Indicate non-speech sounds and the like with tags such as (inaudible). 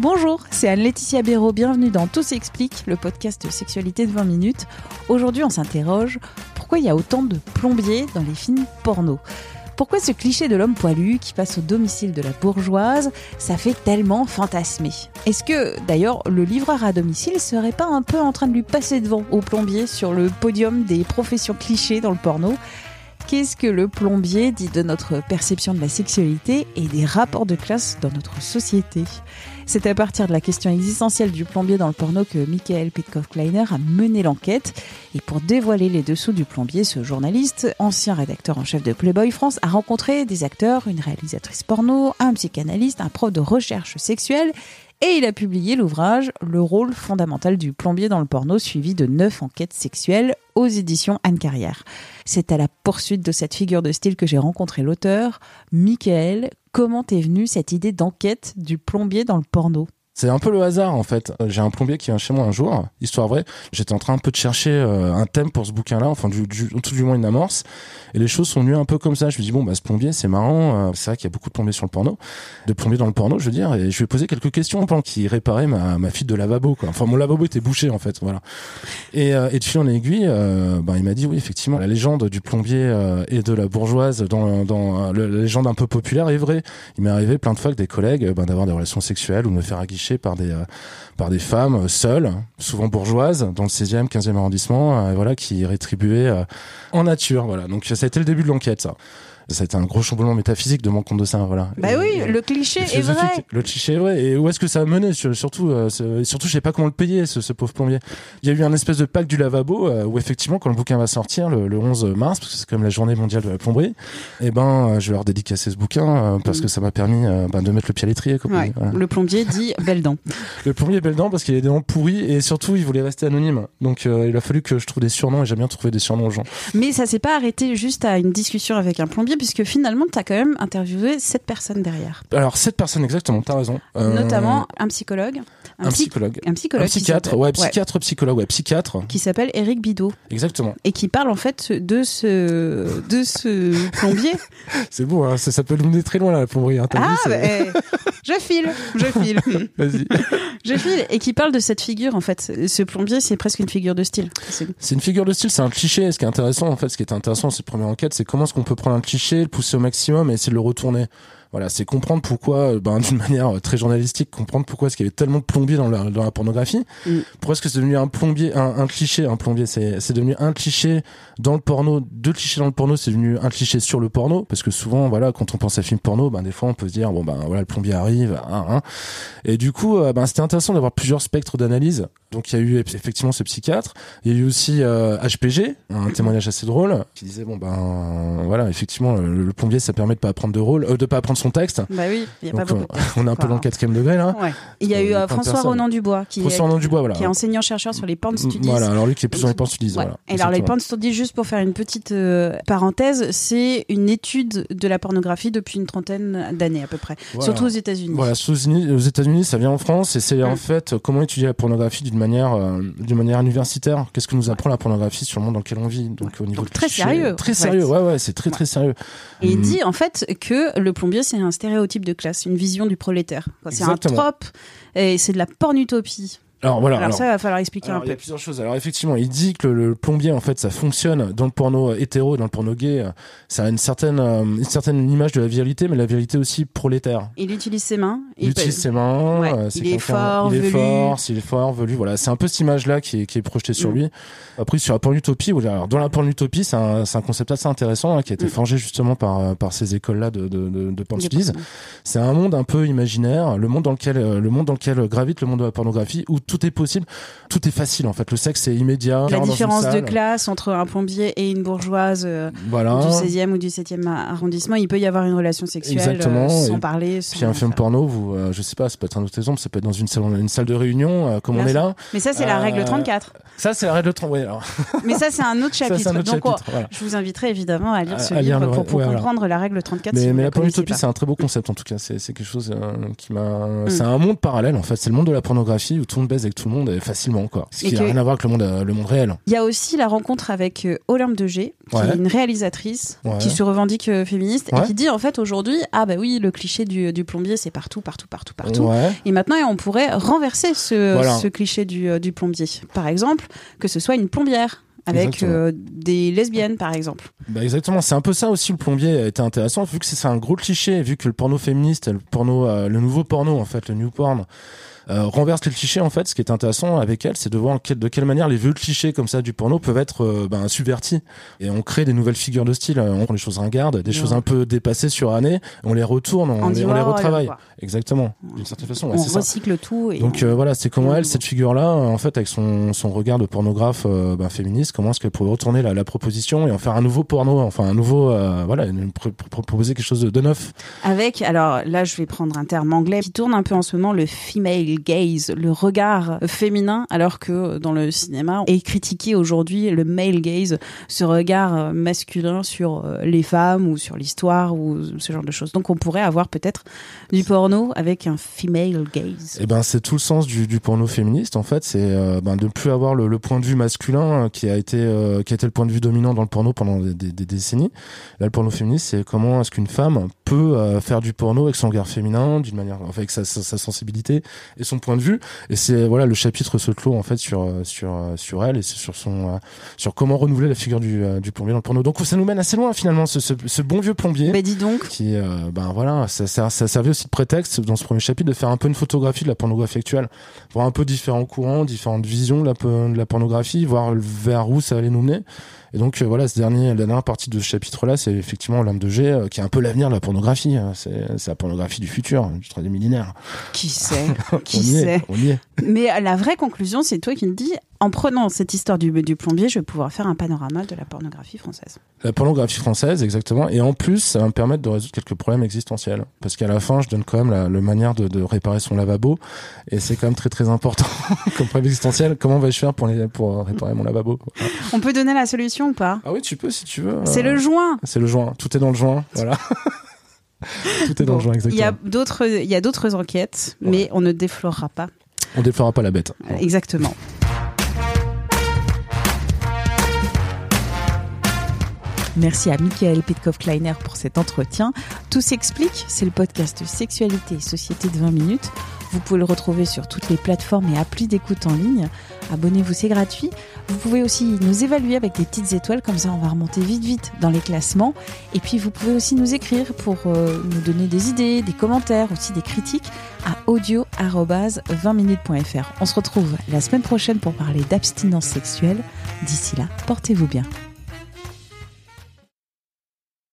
Bonjour, c'est Anne-Laetitia Béraud, bienvenue dans Tout s'explique, le podcast sexualité de 20 minutes. Aujourd'hui on s'interroge, pourquoi il y a autant de plombiers dans les films porno? Pourquoi ce cliché de l'homme poilu qui passe au domicile de la bourgeoise, ça fait tellement fantasmer? Est-ce que, d'ailleurs, le livreur à domicile serait pas un peu en train de lui passer devant au plombier sur le podium des professions clichés dans le porno? Qu'est-ce que le plombier dit de notre perception de la sexualité et des rapports de classe dans notre société C'est à partir de la question existentielle du plombier dans le porno que Michael Pitkoff-Kleiner a mené l'enquête. Et pour dévoiler les dessous du plombier, ce journaliste, ancien rédacteur en chef de Playboy France, a rencontré des acteurs, une réalisatrice porno, un psychanalyste, un prof de recherche sexuelle et il a publié l'ouvrage Le rôle fondamental du plombier dans le porno, suivi de neuf enquêtes sexuelles aux éditions Anne Carrière. C'est à la poursuite de cette figure de style que j'ai rencontré l'auteur. Michael, comment est venue cette idée d'enquête du plombier dans le porno? C'est un peu le hasard en fait. J'ai un plombier qui vient chez moi un jour, histoire vraie. J'étais en train un peu de chercher euh, un thème pour ce bouquin-là, enfin du, du, tout du moins une amorce. Et les choses sont venues un peu comme ça. Je me dis bon bah ce plombier c'est marrant. Euh, c'est vrai qu'il y a beaucoup de plombiers sur le porno, de plombiers dans le porno, je veux dire. Et je lui ai posé quelques questions pendant qu'il réparait ma, ma fuite de lavabo. Quoi. Enfin mon lavabo était bouché en fait, voilà. Et, euh, et de fil en aiguille, bah, il m'a dit oui effectivement la légende du plombier et de la bourgeoise dans, dans la légende un peu populaire est vraie. Il m'est arrivé plein de fois avec des collègues bah, d'avoir des relations sexuelles ou me faire aguicher par des euh, par des femmes seules, souvent bourgeoises, dans le 16e, 15e arrondissement, euh, voilà, qui rétribuaient euh, en nature, voilà. Donc ça a été le début de l'enquête, ça ça a été un gros chamboulement métaphysique de mon compte de ça voilà. Bah oui le cliché est vrai. Le cliché est vrai. Et où est-ce que ça a mené surtout euh, surtout je sais pas comment le payer ce, ce, pauvre plombier. Il y a eu un espèce de pack du lavabo euh, où effectivement quand le bouquin va sortir le, 11 mars parce que c'est quand même la journée mondiale de la plomberie et eh ben euh, je vais leur dédicacer ce bouquin parce mm. que ça m'a permis ben, de mettre le pied à l'étrier ouais. le plombier dit (laughs) belle dent. Le plombier belle dent parce qu'il a des dents pourries et surtout il voulait rester anonyme. Donc il a fallu que je trouve des surnoms et j'aime bien trouver des surnoms aux gens. Mais ça s'est pas arrêté juste à une discussion avec un plombier puisque finalement quand même interviewé sept personnes derrière. Alors, sept personnes exactement, t'as raison. Euh, Notamment un psychologue. Un, psychologue. Un psychologue. Un psychiatre, ouais, psychiatre, psychologue, ouais, psychiatre. Qui s'appelle Eric Bidot. Exactement. Et qui parle en fait de ce, de ce (laughs) plombier. C'est beau, hein, ça, peut nous mener très loin là, la plomberie. Hein, ah, bah, je file, je file. (laughs) Vas-y. je file. Et qui parle de cette figure en fait. Ce plombier, c'est presque une figure de style. C'est une figure de style, c'est un cliché. Ce qui est intéressant en fait, ce qui est intéressant dans cette première enquête, c'est comment est-ce qu'on peut prendre un cliché, le pousser au maximum et essayer de le retourner. Voilà, c'est comprendre pourquoi, euh, ben, (laughs) d'une manière très journalistique, comprendre pourquoi est-ce qu'il y avait tellement de plombiers dans la, dans la pornographie. Mm. Pourquoi est-ce que c'est devenu un plombier, un, un cliché, un plombier, c'est, c'est devenu un cliché dans le porno, deux clichés dans le porno, c'est devenu un cliché sur le porno, parce que souvent, voilà, quand on pense à film porno, ben, des fois, on peut se dire, bon, ben, voilà, le plombier arrive, hein, hein. Et du coup, euh, ben, c'était intéressant d'avoir plusieurs spectres d'analyse. Donc, il y a eu effectivement ce psychiatre. Il y a eu aussi euh, HPG, un témoignage assez drôle, qui disait, bon, ben, voilà, effectivement, le, plombier, ça permet de pas apprendre de rôle, euh, de pas apprendre son texte. Bah oui, il y a pas beaucoup. (laughs) On, est un peu dans le quatrième degré là. Ouais. Il y a eu euh, François Ronan Dubois qui François est, Dubois, voilà. qui est enseignant chercheur sur les porn studies. Voilà, alors lui qui est plus dans les porn studies. Voilà, et alors les porn studies, juste pour faire une petite euh, parenthèse, c'est une étude de la pornographie depuis une trentaine d'années à peu près, surtout aux États-Unis. Voilà, aux États-Unis, ça vient en France et c'est en fait comment étudier la pornographie d'une manière, euh, d'une manière universitaire? Qu'est-ce que nous apprend la pornographie sur le monde dans lequel on vit Donc au niveau très sérieux. Très sérieux, ouais, ouais, c'est très très sérieux. Et il hum. dit en fait que le plombier c'est un stéréotype de classe, une vision du prolétaire. C'est un trope et c'est de la pornutopie. Alors voilà. Alors, ça, il va falloir expliquer un peu. Il y a plusieurs choses. Alors effectivement, il dit que le, plombier, en fait, ça fonctionne dans le porno hétéro et dans le porno gay. Ça a une certaine, euh, une certaine image de la virilité, mais la virilité aussi prolétaire. Il utilise ses mains. Il, utilise ses mains. Euh, il est fort, il est fort, s'il est fort, velu. Voilà, c'est un peu cette image-là qui est, qui est projetée sur mm. lui. Après, sur la pornutopie, alors dans la pornutopie, c'est un, un concept assez intéressant hein, qui a été mm. forgé justement par, euh, par ces écoles-là de, de, de, de C'est un monde un peu imaginaire, le monde dans lequel, le monde dans lequel gravite le monde de la pornographie, où tout est possible tout est facile en fait. Le sexe est immédiat. La différence de classe entre un plombier et une bourgeoise euh, du 16e ou du 7e arrondissement, il peut y avoir une relation sexuelle euh, sans parler. Puis un film porno, vous, euh, je sais pas, ça peut être un autre exemple, ça peut être dans une salle, une salle de réunion, comme on est là. Mais ça, c'est la règle 34. Ça, c'est la règle 34, oui. Alors. (laughs) Mais ça, c'est un autre chapitre. Donc, je vous inviterai évidemment à lire ce livre pour, comprendre la règle 34. Mais, mais la pornotopie, c'est un très beau concept en tout cas. C'est quelque chose qui m'a. Mm. C'est un monde parallèle en fait. C'est le monde de la pornographie où tout le monde l'aise avec tout le monde et facilement quoi. Ce qui n'a rien à voir avec le monde, euh, le monde réel. Il y a aussi la rencontre avec euh, Olympe de G, qui Ouais. est une réalisatrice Ouais. qui se revendique euh, féministe Ouais. et qui dit en fait aujourd'hui ah bah oui le cliché du, du plombier c'est partout partout partout partout. Et maintenant, on pourrait renverser ce, Voilà. ce cliché du, euh, du plombier. Par exemple, que ce soit une plombière avec euh, des lesbiennes, par exemple. Bah exactement, c'est un peu ça aussi le plombier été intéressant vu que c'est c'est un gros cliché, vu que le porno féministe, le porno, euh, le nouveau porno en fait, le new porn. Euh, renverse les clichés en fait ce qui est intéressant avec elle c'est de voir de quelle manière les vieux clichés comme ça du porno peuvent être euh, ben, subvertis et on crée des nouvelles figures de style on prend des choses ringardes des Ouais. choses un peu dépassées sur année on les retourne on, On les, on les Warhol, retravaille quoi. exactement d'une certaine façon ouais, on ça recycle tout. Et donc on- euh, voilà, c'est comment elle, cette figure-là, euh, en fait, avec son, son regard de pornographe euh, ben, féministe, comment est-ce qu'elle pourrait retourner la, la proposition et en faire un nouveau porno, enfin un nouveau, euh, voilà, proposer quelque chose de, de neuf. Avec, alors là, je vais prendre un terme anglais qui tourne un peu en ce moment, le female gaze, le regard féminin, alors que dans le cinéma est critiqué aujourd'hui le male gaze, ce regard masculin sur euh, les femmes ou sur l'histoire ou ce genre de choses. Donc on pourrait avoir peut-être du porno avec un female gaze. Et ben c'est tout le sens du, porno féministe, en fait, c'est euh, ben, de ne plus avoir le, point de vue masculin euh, qui a été qui a le point de vue dominant dans le porno pendant des, des- des décennies. Là, le porno féministe, c'est comment est-ce qu'une femme peut euh, faire du porno avec son regard féminin, d'une manière, enfin, avec sa, sa, sa sensibilité et son point de vue. Et c'est voilà, le chapitre se clôt en fait sur euh, sur euh, sur elle et c'est sur son sur comment renouveler la figure du, du plombier dans le porno. Donc ça nous mène assez loin finalement, ce, ce, ce bon vieux plombier. Mais dis donc, qui ben voilà ça, ça, ça servait aussi de prétexte dans ce premier chapitre de faire un peu une photographie de la pornographie actuelle. Voir un peu différents courants différentes visions de la, de la pornographie voir vers où ça allait nous mener. Et donc euh, voilà ce dernier la dernière partie de ce chapitre là c'est effectivement l'âme de G euh, qui est un peu l'avenir de la pornographie hein. c'est la pornographie du futur du troisième millénaire qui sait (laughs) Qui sait est on y est Mais la vraie conclusion, c'est toi qui me dis, en prenant cette histoire du, du plombier, je vais pouvoir faire un panorama de la pornographie française. La pornographie française, exactement. Et en plus, ça va me permettre de résoudre quelques problèmes existentiels. Parce qu'à la fin, je donne quand même la, manière de, de réparer son lavabo. Et c'est quand même très très important (laughs) comme problème existentiel. Comment vais-je faire pour, les, pour réparer mon lavabo. On peut donner la solution ou pas? Ah oui, tu peux si tu veux. C'est Euh, le joint. C'est le joint. Tout est dans le joint. Voilà. (laughs) (laughs) Tout est dans Bon, le Il exactement. y a d'autres, il y a d'autres enquêtes, Ouais. mais on ne déflorera pas. On déflorera pas la bête. Euh, Exactement. Merci à Michael Petkov-Kleiner pour cet entretien. Tout s'explique, c'est le podcast Sexualité et Société de 20 minutes. Vous pouvez le retrouver sur toutes les plateformes et applis d'écoute en ligne. Abonnez-vous, c'est gratuit. Vous pouvez aussi nous évaluer avec des petites étoiles, comme ça on va remonter vite vite dans les classements. Et puis vous pouvez aussi nous écrire pour euh, nous donner des idées, des commentaires, aussi des critiques à audio-20minutes.fr. On se retrouve la semaine prochaine pour parler d'abstinence sexuelle. D'ici là, portez-vous bien.